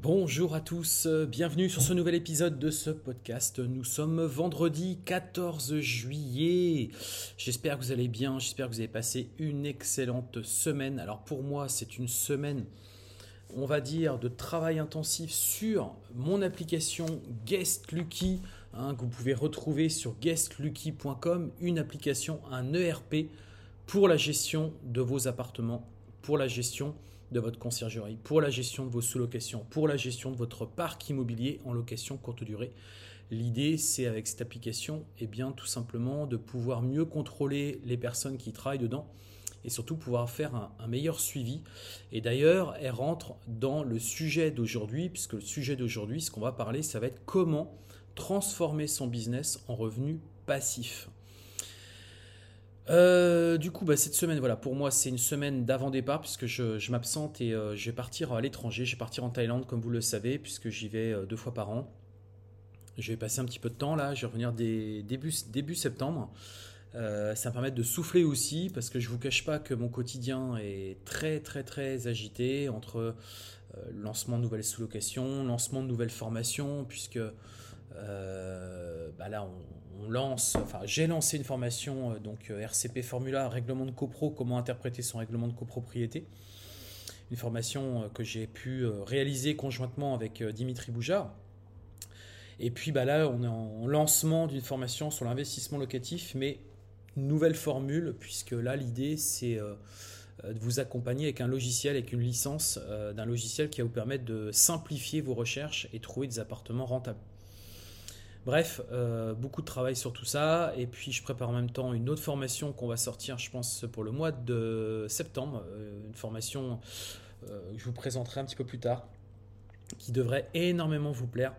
Bonjour à tous, bienvenue sur ce nouvel épisode de ce podcast. Nous sommes vendredi 14 juillet. J'espère que vous allez bien, j'espère que vous avez passé une excellente semaine. Alors pour moi, c'est une semaine, on va dire, de travail intensif sur mon application Guest Lucky, hein, que vous pouvez retrouver sur guestlucky.com, une application, un ERP pour la gestion de vos appartements, pour la gestion de votre conciergerie, pour la gestion de vos sous-locations, pour la gestion de votre parc immobilier en location courte durée. L'idée, c'est avec cette application, eh bien, tout simplement de pouvoir mieux contrôler les personnes qui travaillent dedans et surtout pouvoir faire un meilleur suivi. Et d'ailleurs, elle rentre dans le sujet d'aujourd'hui, puisque le sujet d'aujourd'hui, ce qu'on va parler, ça va être comment transformer son business en revenu passif. Euh, du coup, bah, cette semaine, voilà, pour moi, c'est une semaine d'avant-départ puisque je, m'absente et euh, je vais partir à l'étranger. Je vais partir en Thaïlande, comme vous le savez, puisque j'y vais euh, deux fois par an. Je vais passer un petit peu de temps là. Je vais revenir début, début septembre. ça me permettre de souffler aussi parce que je vous cache pas que mon quotidien est très très très agité entre lancement de nouvelles sous-locations, lancement de nouvelles formations, puisque bah là on, lance, enfin j'ai lancé une formation euh, donc euh, RCP Formula, règlement de copro, comment interpréter son règlement de copropriété. Une formation euh, que j'ai pu réaliser conjointement avec Dimitri Boujard. Et puis bah là, on est en lancement d'une formation sur l'investissement locatif, mais nouvelle formule, puisque là l'idée c'est de vous accompagner avec un logiciel, avec une licence d'un logiciel qui va vous permettre de simplifier vos recherches et trouver des appartements rentables. Bref, euh, beaucoup de travail sur tout ça. Et puis, je prépare en même temps une autre formation qu'on va sortir, je pense, pour le mois de septembre. Euh, une formation euh, que je vous présenterai un petit peu plus tard, qui devrait énormément vous plaire.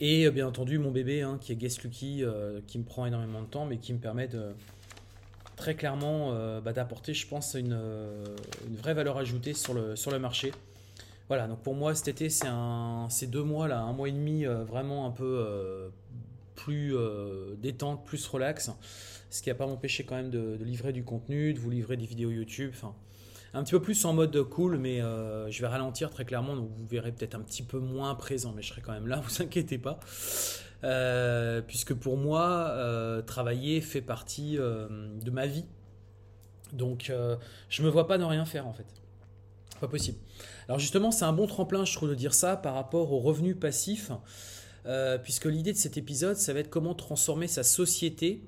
Et bien entendu, mon bébé, hein, qui est Guest Lucky, qui me prend énormément de temps, mais qui me permet de très clairement bah, d'apporter, je pense, une, vraie valeur ajoutée sur le marché. Voilà, donc pour moi cet été, c'est deux mois là, un mois et demi euh, vraiment un peu euh, plus euh, détente, plus relax, ce qui n'a pas m'empêché quand même de, livrer du contenu, de vous livrer des vidéos YouTube, enfin un petit peu plus en mode cool, mais je vais ralentir très clairement, donc vous verrez peut-être un petit peu moins présent, mais je serai quand même là, vous inquiétez pas. puisque pour moi, travailler fait partie de ma vie. Donc, je me vois pas ne rien faire en fait. Pas possible. Alors justement, c'est un bon tremplin, je trouve, de dire ça par rapport aux revenus passifs, euh, puisque l'idée de cet épisode, ça va être comment transformer sa société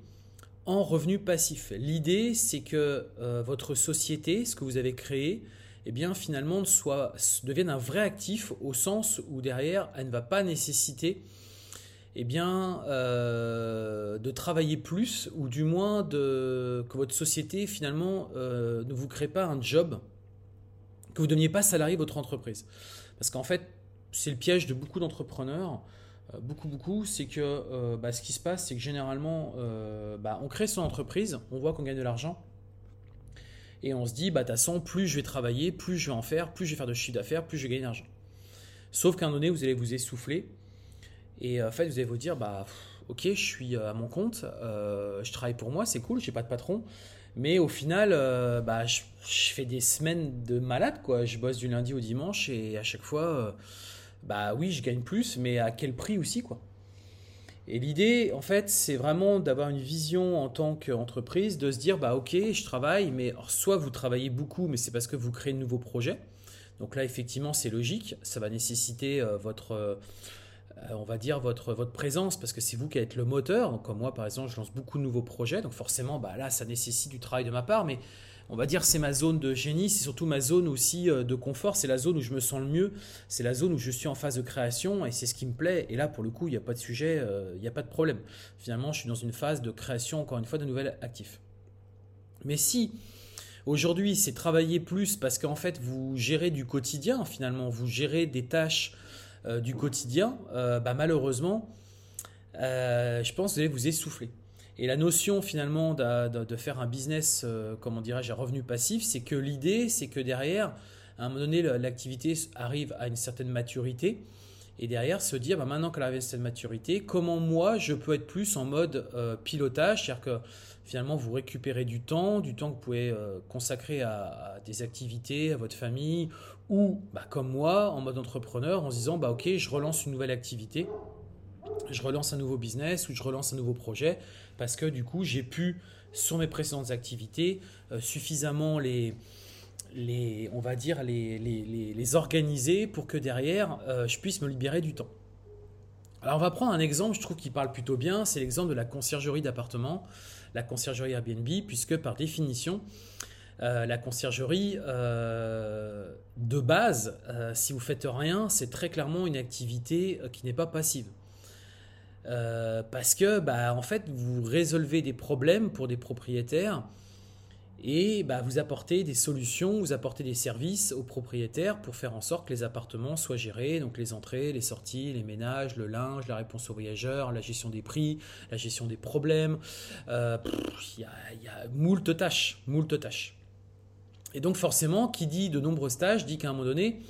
en revenus passifs. L'idée, c'est que euh, votre société, ce que vous avez créé, eh bien finalement soit, devienne un vrai actif au sens où derrière, elle ne va pas nécessiter eh bien, euh, de travailler plus, ou du moins que votre société finalement ne vous crée pas un job que vous ne deveniez pas salarié de votre entreprise. Parce qu'en fait, c'est le piège de beaucoup d'entrepreneurs, euh, beaucoup, beaucoup, c'est que euh, bah, ce qui se passe, c'est que généralement, euh, bah, on crée son entreprise, on voit qu'on gagne de l'argent, et on se dit, bah, façon, plus je vais travailler, plus je vais en faire, plus je vais faire de chiffre d'affaires, plus je vais gagner de l'argent. Sauf qu'à un moment donné, vous allez vous essouffler, et en fait, vous allez vous dire, bah, ok, je suis à mon compte, je travaille pour moi, c'est cool, j'ai pas de patron, mais au final, euh, bah, je, fais des semaines de malade, quoi. Je bosse du lundi au dimanche et à chaque fois, euh, bah oui, je gagne plus, mais à quel prix aussi, quoi. Et l'idée, en fait, c'est vraiment d'avoir une vision en tant qu'entreprise, de se dire, bah ok, je travaille, mais soit vous travaillez beaucoup, mais c'est parce que vous créez de nouveaux projets. Donc là, effectivement, c'est logique. Ça va nécessiter euh, votre on va dire, votre, présence, parce que c'est vous qui êtes le moteur. Comme moi, par exemple, je lance beaucoup de nouveaux projets, donc forcément, bah, là, ça nécessite du travail de ma part, mais on va dire, c'est ma zone de génie, c'est surtout ma zone aussi euh, de confort, c'est la zone où je me sens le mieux, c'est la zone où je suis en phase de création et c'est ce qui me plaît. Et là, pour le coup, il n'y a pas de sujet, euh, il n'y a pas de problème. Finalement, je suis dans une phase de création, encore une fois, de nouvel actifs. Mais si aujourd'hui c'est travailler plus parce qu'en fait vous gérez du quotidien, finalement, vous gérez des tâches euh, du quotidien, bah, malheureusement, je pense que vous allez vous essouffler. Et la notion finalement de, faire un business, euh, comment dirais-je, à revenu passif, c'est que l'idée, c'est que derrière, à un moment donné, l'activité arrive à une certaine maturité. Et derrière, se dire, bah, maintenant qu'elle arrive à cette maturité, comment moi, je peux être plus en mode euh, pilotage C'est-à-dire que finalement, vous récupérez du temps, du temps que vous pouvez euh, consacrer à, des activités, à votre famille, ou bah, comme moi, en mode entrepreneur, en se disant, bah, ok, je relance une nouvelle activité, je relance un nouveau business ou je relance un nouveau projet parce que du coup j'ai pu sur mes précédentes activités euh, suffisamment les, les, on va dire les, les, les organiser pour que derrière euh, je puisse me libérer du temps. Alors on va prendre un exemple, je trouve qui parle plutôt bien, c'est l'exemple de la conciergerie d'appartement, la conciergerie Airbnb, puisque par définition, euh, la conciergerie de base, si vous faites rien, c'est très clairement une activité qui n'est pas passive. Euh, parce que bah, en fait vous résolvez des problèmes pour des propriétaires et bah, vous apportez des solutions, vous apportez des services aux propriétaires pour faire en sorte que les appartements soient gérés, donc les entrées, les sorties, les ménages, le linge, la réponse aux voyageurs, la gestion des prix, la gestion des problèmes. Euh, il y, a, moult tâches, moult tâches. Et donc forcément, qui dit de nombreuses tâches dit qu'à un moment donné,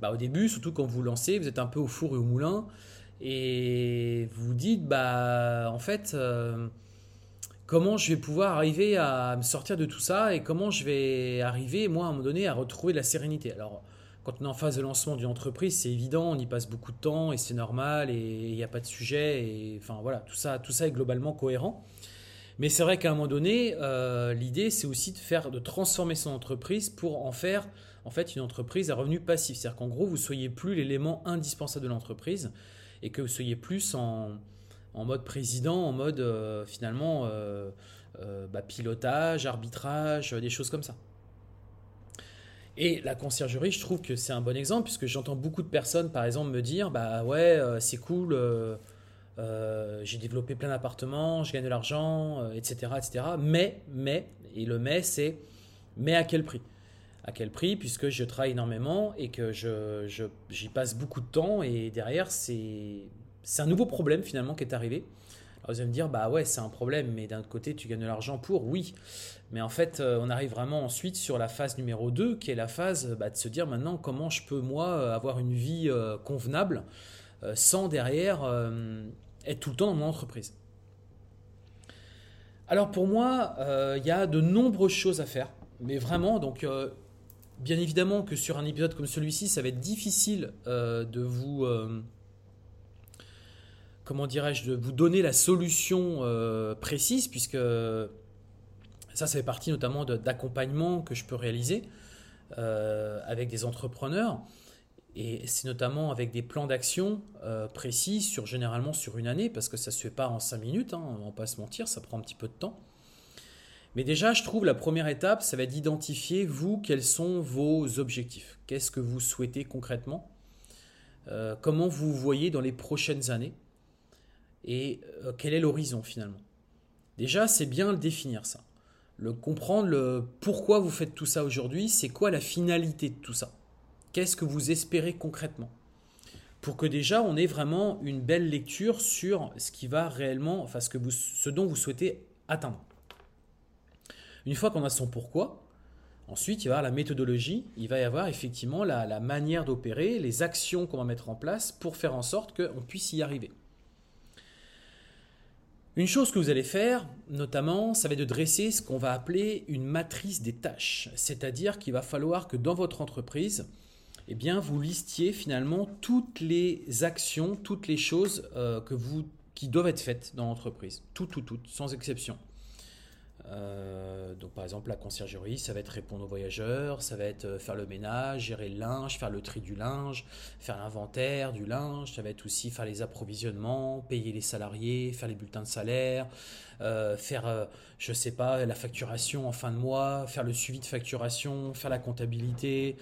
bah, au début, surtout quand vous lancez, vous êtes un peu au four et au moulin et vous dites bah en fait euh, comment je vais pouvoir arriver à me sortir de tout ça et comment je vais arriver moi à un moment donné à retrouver de la sérénité. Alors quand on est en phase de lancement d'une entreprise c'est évident on y passe beaucoup de temps et c'est normal et il n'y a pas de sujet et enfin voilà tout ça tout ça est globalement cohérent mais c'est vrai qu'à un moment donné euh, l'idée c'est aussi de faire de transformer son entreprise pour en faire en fait une entreprise à revenu passif c'est à dire qu'en gros vous soyez plus l'élément indispensable de l'entreprise et que vous soyez plus en, mode président, en mode euh, finalement euh, bah, pilotage, arbitrage, des choses comme ça. Et la conciergerie, je trouve que c'est un bon exemple puisque j'entends beaucoup de personnes, par exemple, me dire bah ouais, c'est cool, j'ai développé plein d'appartements, je gagne de l'argent, etc., etc. Mais, mais, et le mais, c'est mais à quel prix? À quel prix? Puisque je travaille énormément et que je, j'y passe beaucoup de temps et derrière, c'est un nouveau problème finalement qui est arrivé. Alors vous allez me dire, bah ouais, c'est un problème, mais d'un autre côté, tu gagnes de l'argent pour, oui. Mais en fait, euh, on arrive vraiment ensuite sur la phase numéro 2, qui est la phase bah, de se dire maintenant comment je peux, moi, euh, avoir une vie euh, convenable sans derrière être tout le temps dans mon entreprise. Alors pour moi, il y a de nombreuses choses à faire, mais vraiment, donc Bien évidemment que sur un épisode comme celui-ci, ça va être difficile euh, de vous, euh, comment dirais-je, de vous donner la solution euh, précise, puisque ça, ça fait partie notamment d'accompagnement que je peux réaliser avec des entrepreneurs. Et c'est notamment avec des plans d'action précis, sur, généralement sur une année, parce que ça ne se fait pas en cinq minutes, hein, on ne va pas se mentir, ça prend un petit peu de temps. Mais déjà, je trouve la première étape, ça va être d'identifier, vous, quels sont vos objectifs. Qu'est-ce que vous souhaitez concrètement euh, Comment vous voyez dans les prochaines années Et euh, quel est l'horizon finalement Déjà, c'est bien le définir ça. Le comprendre le pourquoi vous faites tout ça aujourd'hui, c'est quoi la finalité de tout ça Qu'est-ce que vous espérez concrètement? Pour que déjà on ait vraiment une belle lecture sur ce qui va réellement, enfin ce, que vous, ce dont vous souhaitez atteindre. Une fois qu'on a son pourquoi, ensuite il va y avoir la méthodologie, il va y avoir effectivement la, manière d'opérer, les actions qu'on va mettre en place pour faire en sorte qu'on puisse y arriver. Une chose que vous allez faire, notamment, ça va être de dresser ce qu'on va appeler une matrice des tâches. C'est-à-dire qu'il va falloir que dans votre entreprise, eh bien, vous listiez finalement toutes les actions, toutes les choses euh, que vous, qui doivent être faites dans l'entreprise. Tout, tout, tout, sans exception. Euh, donc par exemple la conciergerie, ça va être répondre aux voyageurs, ça va être euh, faire le ménage, gérer le linge, faire le tri du linge, faire l'inventaire du linge, ça va être aussi faire les approvisionnements, payer les salariés, faire les bulletins de salaire, euh, faire, je sais pas, la facturation en fin de mois, faire le suivi de facturation, faire la comptabilité.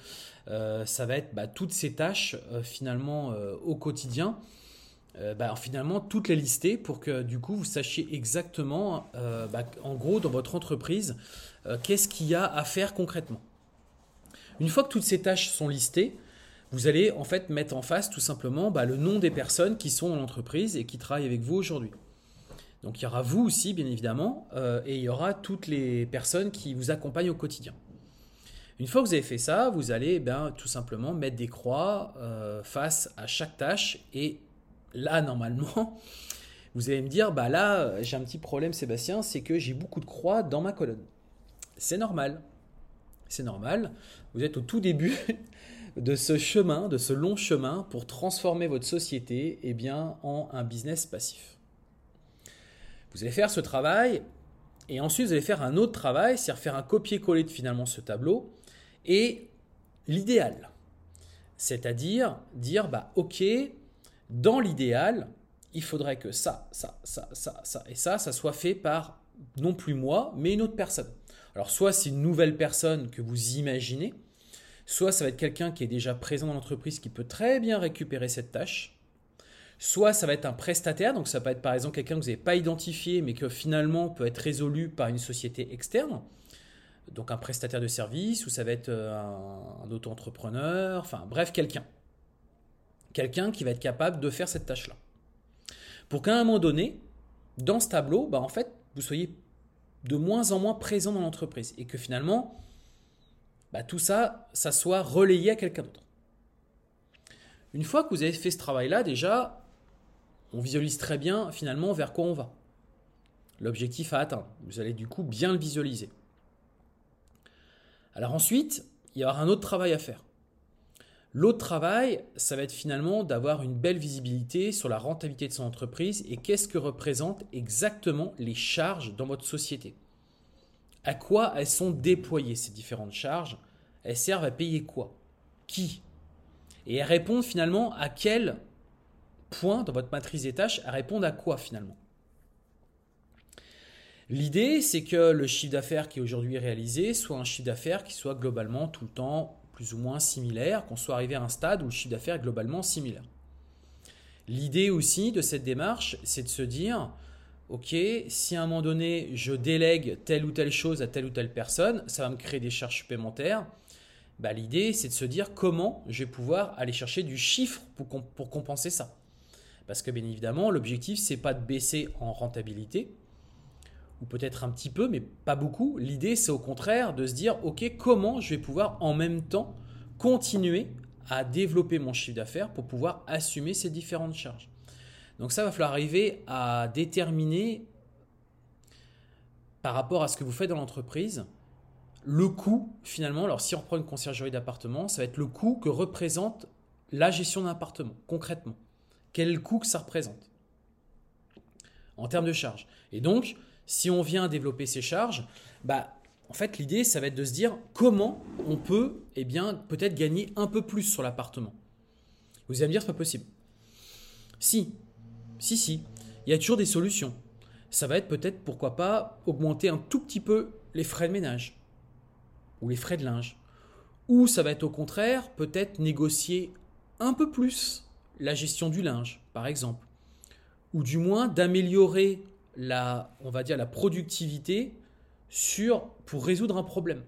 Ça va être bah, toutes ces tâches finalement au quotidien euh, bah, finalement toutes les lister pour que du coup vous sachiez exactement, euh, bah, en gros, dans votre entreprise, euh, qu'est-ce qu'il y a à faire concrètement. Une fois que toutes ces tâches sont listées, vous allez en fait mettre en face tout simplement le nom des personnes qui sont dans l'entreprise et qui travaillent avec vous aujourd'hui. Donc il y aura vous aussi, bien évidemment, et il y aura toutes les personnes qui vous accompagnent au quotidien. Une fois que vous avez fait ça, vous allez ben, tout simplement mettre des croix face à chaque tâche et là, normalement, vous allez me dire, bah là, j'ai un petit problème, Sébastien, c'est que j'ai beaucoup de croix dans ma colonne. C'est normal. C'est normal. Vous êtes au tout début de ce chemin, de ce long chemin pour transformer votre société eh bien, en un business passif. Vous allez faire ce travail et ensuite vous allez faire un autre travail, c'est-à-dire faire un copier-coller de finalement ce tableau et l'idéal. C'est-à-dire dire, bah ok, dans l'idéal, il faudrait que ça, ça, ça, ça, ça et ça, ça soit fait par non plus moi, mais une autre personne. Alors soit c'est une nouvelle personne que vous imaginez, soit ça va être quelqu'un qui est déjà présent dans l'entreprise qui peut très bien récupérer cette tâche, soit ça va être un prestataire, donc ça peut être par exemple quelqu'un que vous n'avez pas identifié mais que finalement peut être résolu par une société externe, donc un prestataire de service, ou ça va être euh, un, un auto-entrepreneur, enfin bref quelqu'un quelqu'un qui va être capable de faire cette tâche-là. Pour qu'à un moment donné, dans ce tableau, bah en fait, vous soyez de moins en moins présent dans l'entreprise et que finalement, bah tout ça, ça soit relayé à quelqu'un d'autre. Une fois que vous avez fait ce travail-là, déjà, on visualise très bien finalement vers quoi on va. L'objectif à atteindre. Vous allez du coup bien le visualiser. Alors ensuite, il y aura un autre travail à faire. L'autre travail, ça va être finalement d'avoir une belle visibilité sur la rentabilité de son entreprise et qu'est-ce que représentent exactement les charges dans votre société. À quoi elles sont déployées ces différentes charges? Elles servent à payer quoi? Qui? Et elles répondent finalement à quel point dans votre matrice des tâches Elles répondent à quoi finalement? L'idée, c'est que le chiffre d'affaires qui est aujourd'hui réalisé soit un chiffre d'affaires qui soit globalement tout le temps plus ou moins similaire, qu'on soit arrivé à un stade où le chiffre d'affaires est globalement similaire. L'idée aussi de cette démarche, c'est de se dire, ok, si à un moment donné je délègue telle ou telle chose à telle ou telle personne, ça va me créer des charges supplémentaires. Bah, L'idée, c'est de se dire comment je vais pouvoir aller chercher du chiffre pour, pour compenser ça. Parce que bien évidemment, l'objectif, c'est pas de baisser en rentabilité, ou peut-être un petit peu, mais pas beaucoup. L'idée, c'est au contraire de se dire, OK, comment je vais pouvoir en même temps continuer à développer mon chiffre d'affaires pour pouvoir assumer ces différentes charges. Donc ça va falloir arriver à déterminer par rapport à ce que vous faites dans l'entreprise, le coût finalement, alors si on reprend une conciergerie d'appartement, ça va être le coût que représente la gestion d'un appartement, concrètement. Quel coût que ça représente en termes de charges Et donc, si on vient développer ces charges, bah, en fait, l'idée, ça va être de se dire comment on peut, eh bien, peut-être gagner un peu plus sur l'appartement. Vous allez me dire, c'est pas possible. Si, si, si, il y a toujours des solutions. Ça va être peut-être, pourquoi pas, augmenter un tout petit peu les frais de ménage ou les frais de linge. Ou ça va être au contraire, peut-être négocier un peu plus la gestion du linge, par exemple. Ou du moins d'améliorer la, on va dire, la productivité sur, pour résoudre un problème.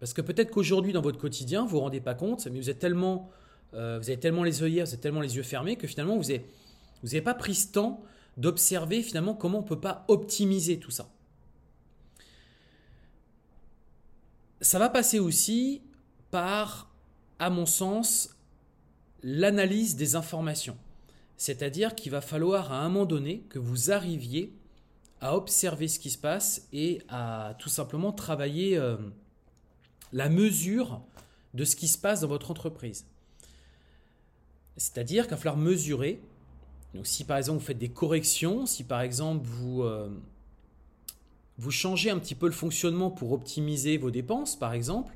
Parce que peut-être qu'aujourd'hui, dans votre quotidien, vous ne vous rendez pas compte, mais vous êtes tellement, euh, vous avez tellement les œillères, vous avez tellement les yeux fermés que finalement, vous n'avez vous pas pris ce temps d'observer finalement comment on ne peut pas optimiser tout ça. Ça va passer aussi par, à mon sens, l'analyse des informations. C'est-à-dire qu'il va falloir à un moment donné que vous arriviez à observer ce qui se passe et à tout simplement travailler euh, la mesure de ce qui se passe dans votre entreprise. C'est-à-dire qu'il va falloir mesurer. Donc si par exemple vous faites des corrections, si par exemple vous, euh, vous changez un petit peu le fonctionnement pour optimiser vos dépenses, par exemple,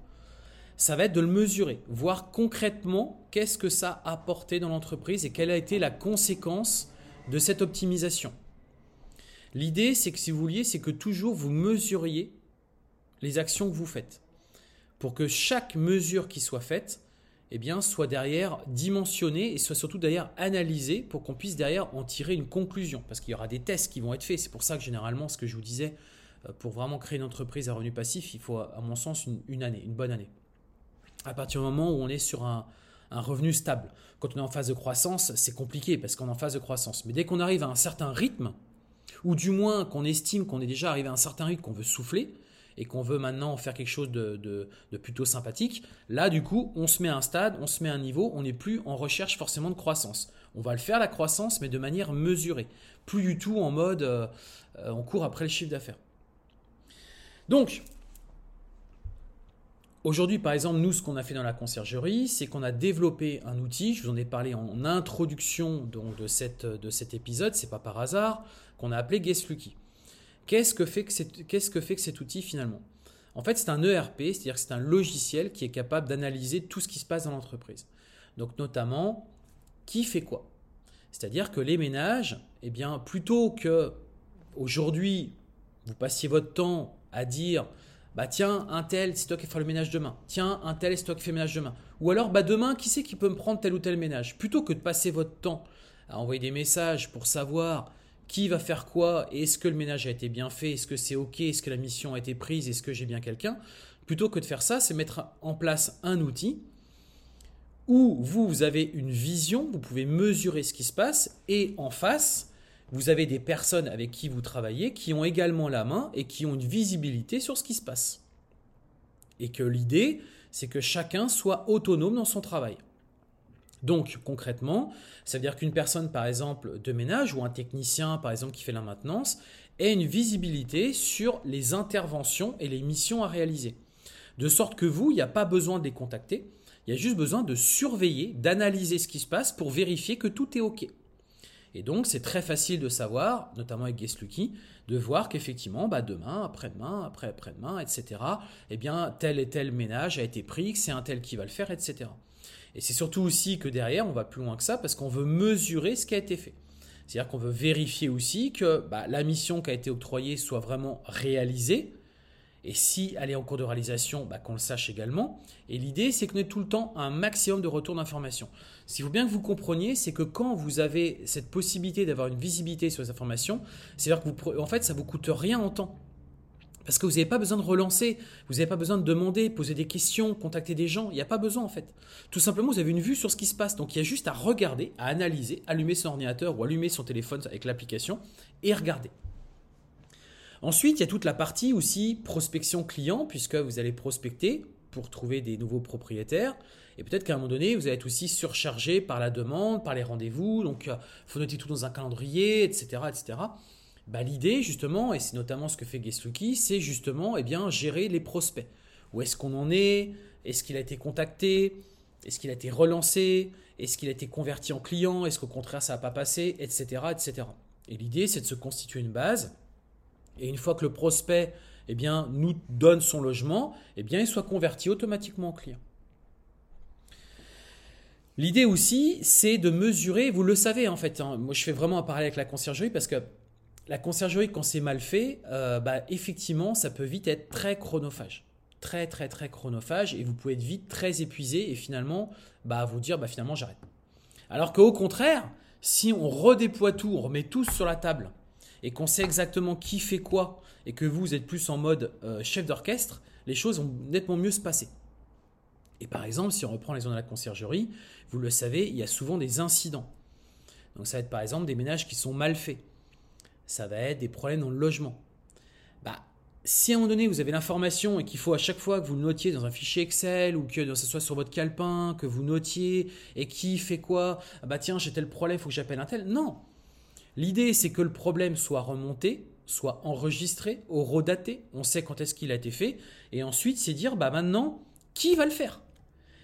ça va être de le mesurer, voir concrètement qu'est-ce que ça a apporté dans l'entreprise et quelle a été la conséquence de cette optimisation. L'idée, c'est que si vous vouliez, c'est que toujours vous mesuriez les actions que vous faites. Pour que chaque mesure qui soit faite, eh bien, soit derrière dimensionnée et soit surtout derrière analysée pour qu'on puisse derrière en tirer une conclusion. Parce qu'il y aura des tests qui vont être faits. C'est pour ça que généralement, ce que je vous disais, euh, pour vraiment créer une entreprise à revenu passif, il faut, à mon sens, une, année, une bonne année. À partir du moment où on est sur un, revenu stable. Quand on est en phase de croissance, c'est compliqué parce qu'on est en phase de croissance. Mais dès qu'on arrive à un certain rythme, ou du moins qu'on estime qu'on est déjà arrivé à un certain rythme, qu'on veut souffler, et qu'on veut maintenant faire quelque chose de, plutôt sympathique, là du coup on se met à un stade, on se met à un niveau, on n'est plus en recherche forcément de croissance. On va le faire la croissance mais de manière mesurée, plus du tout en mode euh, euh, on court après le chiffre d'affaires. Donc, Aujourd'hui, par exemple, nous, ce qu'on a fait dans la conciergerie, c'est qu'on a développé un outil. Je vous en ai parlé en introduction donc, de, cette, de cet épisode, c'est pas par hasard, qu'on a appelé GuestLucky. Qu'est-ce que, fait que, qu'est-ce que fait que cet outil finalement? En fait, c'est un ERP, c'est-à-dire que c'est un logiciel qui est capable d'analyser tout ce qui se passe dans l'entreprise. Donc, notamment, qui fait quoi? C'est-à-dire que les ménages, eh bien, plutôt que aujourd'hui, vous passiez votre temps à dire bah tiens, un tel, c'est toi qui fais le ménage demain. Tiens, un tel, c'est toi qui fais le ménage demain. Ou alors, bah demain, qui c'est qui peut me prendre tel ou tel ménage? Plutôt que de passer votre temps à envoyer des messages pour savoir qui va faire quoi, est-ce que le ménage a été bien fait, est-ce que c'est ok, est-ce que la mission a été prise, est-ce que j'ai bien quelqu'un, plutôt que de faire ça, c'est mettre en place un outil où vous, vous avez une vision, vous pouvez mesurer ce qui se passe, et en face, vous avez des personnes avec qui vous travaillez qui ont également la main et qui ont une visibilité sur ce qui se passe. Et que l'idée, c'est que chacun soit autonome dans son travail. Donc concrètement, ça veut dire qu'une personne, par exemple, de ménage ou un technicien, par exemple, qui fait la maintenance, ait une visibilité sur les interventions et les missions à réaliser. De sorte que vous, il n'y a pas besoin de les contacter, il y a juste besoin de surveiller, d'analyser ce qui se passe pour vérifier que tout est OK. Et donc, c'est très facile de savoir, notamment avec Guestlucky, de voir qu'effectivement, bah, demain, après-demain, après-après-demain, etc., eh bien, tel et tel ménage a été pris, que c'est un tel qui va le faire, etc. Et c'est surtout aussi que derrière, on va plus loin que ça parce qu'on veut mesurer ce qui a été fait. C'est-à-dire qu'on veut vérifier aussi que bah, la mission qui a été octroyée soit vraiment réalisée, et si elle est en cours de réalisation, bah, qu'on le sache également. Et l'idée, c'est qu'on ait tout le temps un maximum de retour d'informations. Ce qu'il faut bien que vous compreniez, c'est que quand vous avez cette possibilité d'avoir une visibilité sur les informations, c'est-à-dire que vous, en fait, ça ne vous coûte rien en temps. Parce que vous n'avez pas besoin de relancer, vous n'avez pas besoin de demander, poser des questions, contacter des gens, il n'y a pas besoin en fait. Tout simplement, vous avez une vue sur ce qui se passe. Donc il y a juste à regarder, à analyser, allumer son ordinateur ou allumer son téléphone avec l'application et regarder. Ensuite, il y a toute la partie aussi prospection client, puisque vous allez prospecter pour trouver des nouveaux propriétaires. Et peut-être qu'à un moment donné, vous allez être aussi surchargé par la demande, par les rendez-vous. Donc, il euh, faut noter tout dans un calendrier, etc. etc. Bah, L'idée, justement, et c'est notamment ce que fait Guestlucky, c'est justement eh bien, gérer les prospects. Où est-ce qu'on en est? Est-ce qu'il a été contacté? Est-ce qu'il a été relancé? Est-ce qu'il a été converti en client? Est-ce qu'au contraire, ça n'a pas passé? Etc. etc. Et l'idée, c'est de se constituer une base et une fois que le prospect eh nous donne son logement, eh il soit converti automatiquement en client. L'idée aussi, c'est de mesurer, vous le savez en fait, hein, moi je fais vraiment un parallèle avec la conciergerie parce que la conciergerie, quand c'est mal fait, euh, bah, effectivement, ça peut vite être très chronophage. Très, très, très chronophage et vous pouvez être vite très épuisé et finalement, bah, vous dire, bah, finalement, j'arrête. Alors qu'au contraire, si on redéploie tout, on remet tout sur la table et qu'on sait exactement qui fait quoi et que vous êtes plus en mode euh, chef d'orchestre, les choses vont nettement mieux se passer. Et par exemple, si on reprend les zones de la conciergerie, vous le savez, il y a souvent des incidents. Donc ça va être par exemple des ménages qui sont mal faits. Ça va être des problèmes dans le logement. Bah, si à un moment donné vous avez l'information et qu'il faut à chaque fois que vous le notiez dans un fichier Excel ou que ce soit sur votre calepin, que vous notiez et qui fait quoi, ah bah tiens j'ai tel problème, il faut que j'appelle un tel. Non, L'idée, c'est que le problème soit remonté, soit enregistré, redaté, on sait quand est-ce qu'il a été fait, et ensuite c'est dire, bah maintenant, qui va le faire?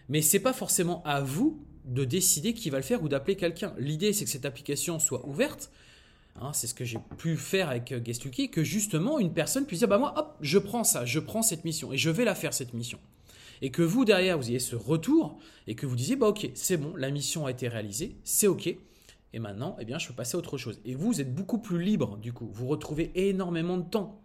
Mais c'est pas forcément à vous de décider qui va le faire ou d'appeler quelqu'un. L'idée, c'est que cette application soit ouverte. Hein, c'est ce que j'ai pu faire avec euh, Guestuki, que justement une personne puisse dire bah moi hop je prends ça, je prends cette mission et je vais la faire cette mission. Et que vous derrière vous ayez ce retour et que vous disiez bah ok c'est bon la mission a été réalisée, c'est ok et maintenant eh bien je peux passer à autre chose. Et vous, vous êtes beaucoup plus libre du coup, vous retrouvez énormément de temps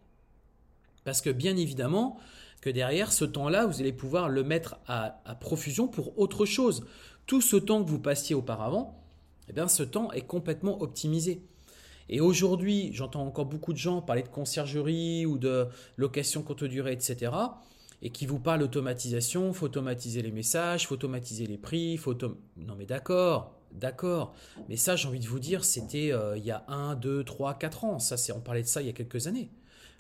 parce que bien évidemment que derrière ce temps-là vous allez pouvoir le mettre à, profusion pour autre chose. Tout ce temps que vous passiez auparavant, eh bien ce temps est complètement optimisé. Et aujourd'hui, j'entends encore beaucoup de gens parler de conciergerie ou de location courte durée, etc. Et qui vous parlent d'automatisation, faut automatiser les messages, faut automatiser les prix, faut Non mais d'accord, d'accord. Mais ça, j'ai envie de vous dire, c'était euh, il y a 1, 2, 3, 4 ans. Ça, on parlait de ça il y a quelques années.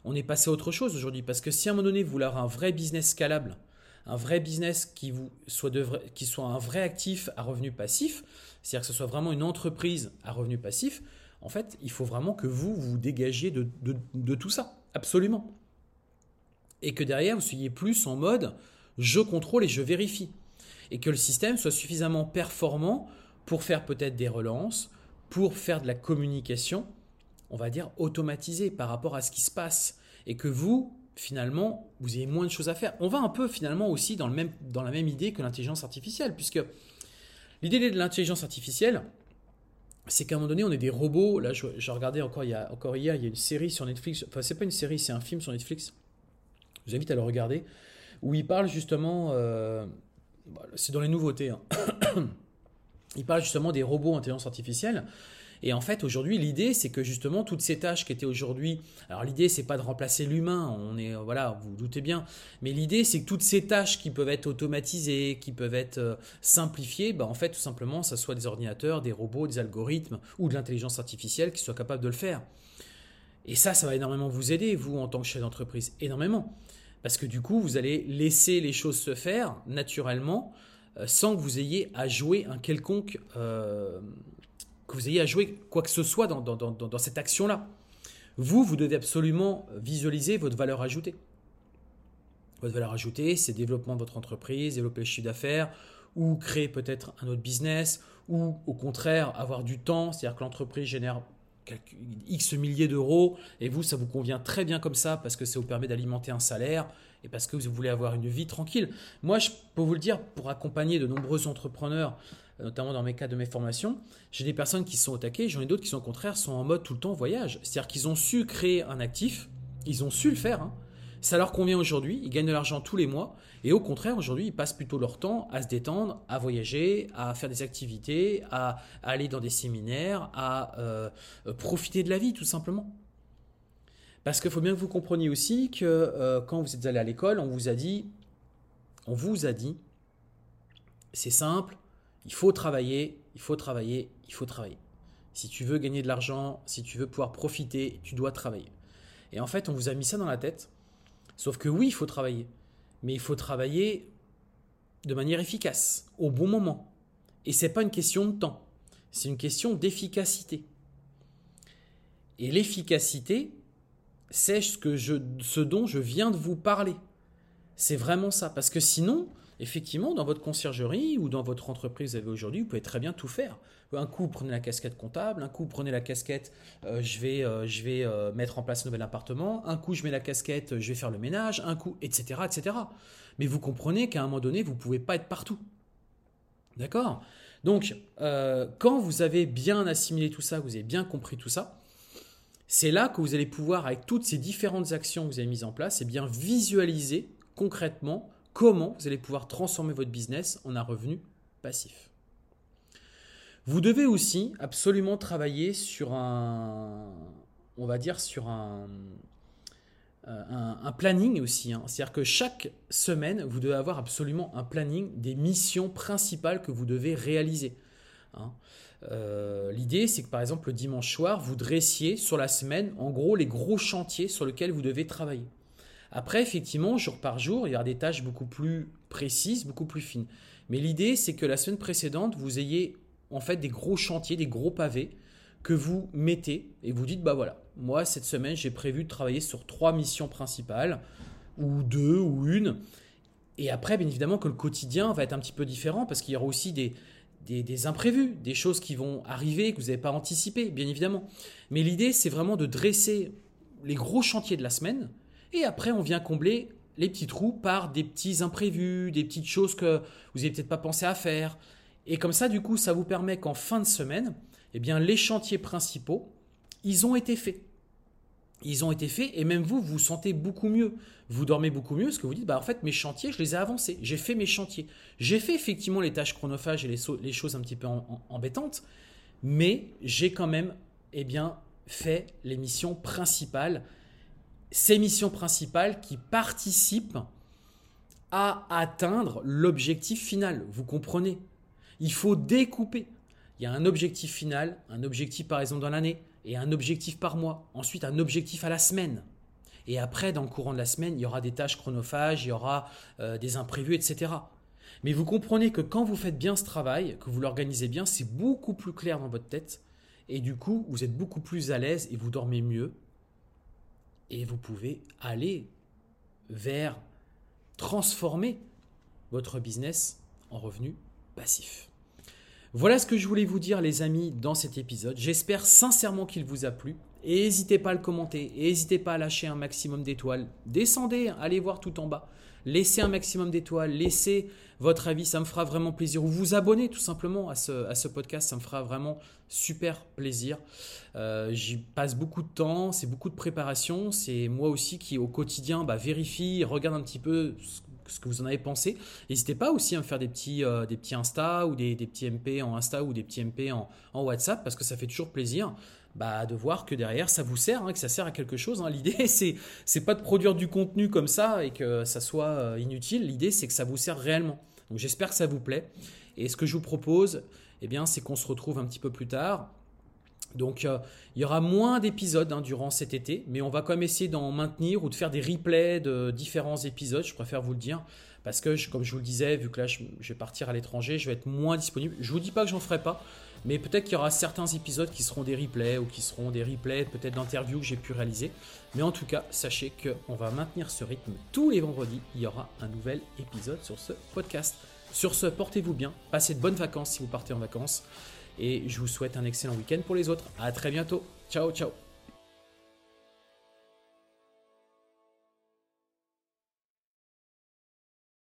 On est passé à autre chose aujourd'hui. Parce que si à un moment donné, vous voulez avoir un vrai business scalable, un vrai business qui, vous soit, de qui soit un vrai actif à revenu passif, c'est-à-dire que ce soit vraiment une entreprise à revenu passif, en fait, il faut vraiment que vous vous dégagiez de, tout ça, absolument. Et que derrière, vous soyez plus en mode je contrôle et je vérifie. Et que le système soit suffisamment performant pour faire peut-être des relances, pour faire de la communication, on va dire automatisée par rapport à ce qui se passe. Et que vous, finalement, vous ayez moins de choses à faire. On va un peu finalement aussi dans, le même, dans la même idée que l'intelligence artificielle, puisque l'idée de l'intelligence artificielle, c'est qu'à un moment donné, on est des robots. Là, je, regardais encore, il y a, encore hier, il y a une série sur Netflix. Enfin, c'est pas une série, c'est un film sur Netflix. Je vous invite à le regarder. Où il parle justement. Euh, c'est dans les nouveautés. Hein. Il parle justement des robots intelligence artificielle. Et en fait, aujourd'hui, l'idée, c'est que justement, toutes ces tâches qui étaient aujourd'hui. Alors, l'idée, c'est pas de remplacer l'humain, on est. Voilà, vous, vous doutez bien. Mais l'idée, c'est que toutes ces tâches qui peuvent être automatisées, qui peuvent être euh, simplifiées, bah, en fait, tout simplement, ça soit des ordinateurs, des robots, des algorithmes ou de l'intelligence artificielle qui soient capables de le faire. Et ça, ça va énormément vous aider, vous, en tant que chef d'entreprise. Énormément. Parce que du coup, vous allez laisser les choses se faire naturellement euh, sans que vous ayez à jouer un quelconque euh, que vous ayez à jouer quoi que ce soit dans, cette action-là. Vous, vous devez absolument visualiser votre valeur ajoutée. Votre valeur ajoutée, c'est développement de votre entreprise, développer le chiffre d'affaires, ou créer peut-être un autre business, ou au contraire avoir du temps, c'est-à-dire que l'entreprise génère X milliers d'euros, et vous, ça vous convient très bien comme ça, parce que ça vous permet d'alimenter un salaire, et parce que vous voulez avoir une vie tranquille. Moi, je peux vous le dire, pour accompagner de nombreux entrepreneurs notamment dans mes cas de mes formations, j'ai des personnes qui sont au taquet, j'en ai d'autres qui sont au contraire, sont en mode tout le temps voyage. C'est-à-dire qu'ils ont su créer un actif, ils ont su le faire, hein. Ça leur convient aujourd'hui, ils gagnent de l'argent tous les mois, et au contraire, aujourd'hui, ils passent plutôt leur temps à se détendre, à voyager, à faire des activités, à, aller dans des séminaires, à euh, profiter de la vie, tout simplement. Parce qu'il faut bien que vous compreniez aussi que euh, quand vous êtes allé à l'école, on vous a dit, on vous a dit, c'est simple, il faut travailler, il faut travailler, il faut travailler. Si tu veux gagner de l'argent, si tu veux pouvoir profiter, tu dois travailler. Et en fait, on vous a mis ça dans la tête. Sauf que oui, il faut travailler. Mais il faut travailler de manière efficace, au bon moment. Et ce n'est pas une question de temps, c'est une question d'efficacité. Et l'efficacité, c'est ce, ce dont je viens de vous parler. C'est vraiment ça. Parce que sinon, effectivement, dans votre conciergerie ou dans votre entreprise vous avez aujourd'hui, vous pouvez très bien tout faire. Un coup, prenez la casquette comptable, un coup, prenez la casquette, euh, je vais, euh, je vais euh, mettre en place un nouvel appartement, un coup, je mets la casquette, je vais faire le ménage, un coup, etc. etc. Mais vous comprenez qu'à un moment donné, vous ne pouvez pas être partout. D'accord? Donc, quand vous avez bien assimilé tout ça, vous avez bien compris tout ça, c'est là que vous allez pouvoir, avec toutes ces différentes actions que vous avez mises en place, et eh bien visualiser concrètement comment vous allez pouvoir transformer votre business en un revenu passif. Vous devez aussi absolument travailler sur un, on va dire, sur un, euh, planning aussi. Hein. C'est-à-dire que chaque semaine, vous devez avoir absolument un planning des missions principales que vous devez réaliser. Hein. Euh, l'idée, c'est que par exemple, le dimanche soir, vous dressiez sur la semaine, en gros, les gros chantiers sur lesquels vous devez travailler. Après, effectivement, jour par jour, il y aura des tâches beaucoup plus précises, beaucoup plus fines. Mais l'idée, c'est que la semaine précédente, vous ayez en fait des gros chantiers, des gros pavés que vous mettez et vous dites, bah voilà, moi, cette semaine, j'ai prévu de travailler sur trois missions principales, ou deux, ou une. Et après, bien évidemment, que le quotidien va être un petit peu différent parce qu'il y aura aussi des, des, imprévus, des choses qui vont arriver que vous n'avez pas anticipé, bien évidemment. Mais l'idée, c'est vraiment de dresser les gros chantiers de la semaine, et après, on vient combler les petits trous par des petits imprévus, des petites choses que vous n'avez peut-être pas pensé à faire. Et comme ça, du coup, ça vous permet qu'en fin de semaine, eh bien, les chantiers principaux, ils ont été faits. Ils ont été faits et même vous, vous vous sentez beaucoup mieux. Vous dormez beaucoup mieux parce que vous dites, bah, en fait, mes chantiers, je les ai avancés. J'ai fait mes chantiers. J'ai fait effectivement les tâches chronophages et les, choses un petit peu embêtantes, mais j'ai quand même eh bien, fait les missions principales. Ces missions principales qui participent à atteindre l'objectif final. Vous comprenez? Il faut découper. Il y a un objectif final, un objectif par exemple dans l'année, et un objectif par mois. Ensuite, un objectif à la semaine. Et après, dans le courant de la semaine, il y aura des tâches chronophages, il y aura euh, des imprévus, etc. Mais vous comprenez que quand vous faites bien ce travail, que vous l'organisez bien, c'est beaucoup plus clair dans votre tête. Et du coup, vous êtes beaucoup plus à l'aise et vous dormez mieux. Et vous pouvez aller vers transformer votre business en revenu passif. Voilà ce que je voulais vous dire les amis dans cet épisode. J'espère sincèrement qu'il vous a plu. Et n'hésitez pas à le commenter, et n'hésitez pas à lâcher un maximum d'étoiles. Descendez, allez voir tout en bas. Laissez un maximum d'étoiles, laissez votre avis, ça me fera vraiment plaisir. Ou vous abonnez tout simplement à ce, podcast, ça me fera vraiment super plaisir. Euh, j'y passe beaucoup de temps, c'est beaucoup de préparation. C'est moi aussi qui au quotidien bah, vérifie, regarde un petit peu ce que vous en avez pensé. N'hésitez pas aussi à me faire des petits, euh, des petits Insta ou des, petits MP en Insta ou des petits MP en, WhatsApp parce que ça fait toujours plaisir. Bah, de voir que derrière ça vous sert, hein, que ça sert à quelque chose. Hein. L'idée c'est c'est pas de produire du contenu comme ça et que ça soit euh, inutile. L'idée c'est que ça vous sert réellement. Donc j'espère que ça vous plaît. Et ce que je vous propose, eh bien, c'est qu'on se retrouve un petit peu plus tard donc euh, il y aura moins d'épisodes hein, durant cet été, mais on va quand même essayer d'en maintenir ou de faire des replays de différents épisodes, je préfère vous le dire, parce que comme je vous le disais, vu que là je, vais partir à l'étranger, je vais être moins disponible. Je vous dis pas que j'en ferai pas, mais peut-être qu'il y aura certains épisodes qui seront des replays ou qui seront des replays peut-être d'interviews que j'ai pu réaliser. Mais en tout cas, sachez qu'on va maintenir ce rythme. Tous les vendredis, il y aura un nouvel épisode sur ce podcast. Sur ce, portez-vous bien, passez de bonnes vacances si vous partez en vacances et je vous souhaite un excellent week-end pour les autres. À très bientôt. Ciao, ciao.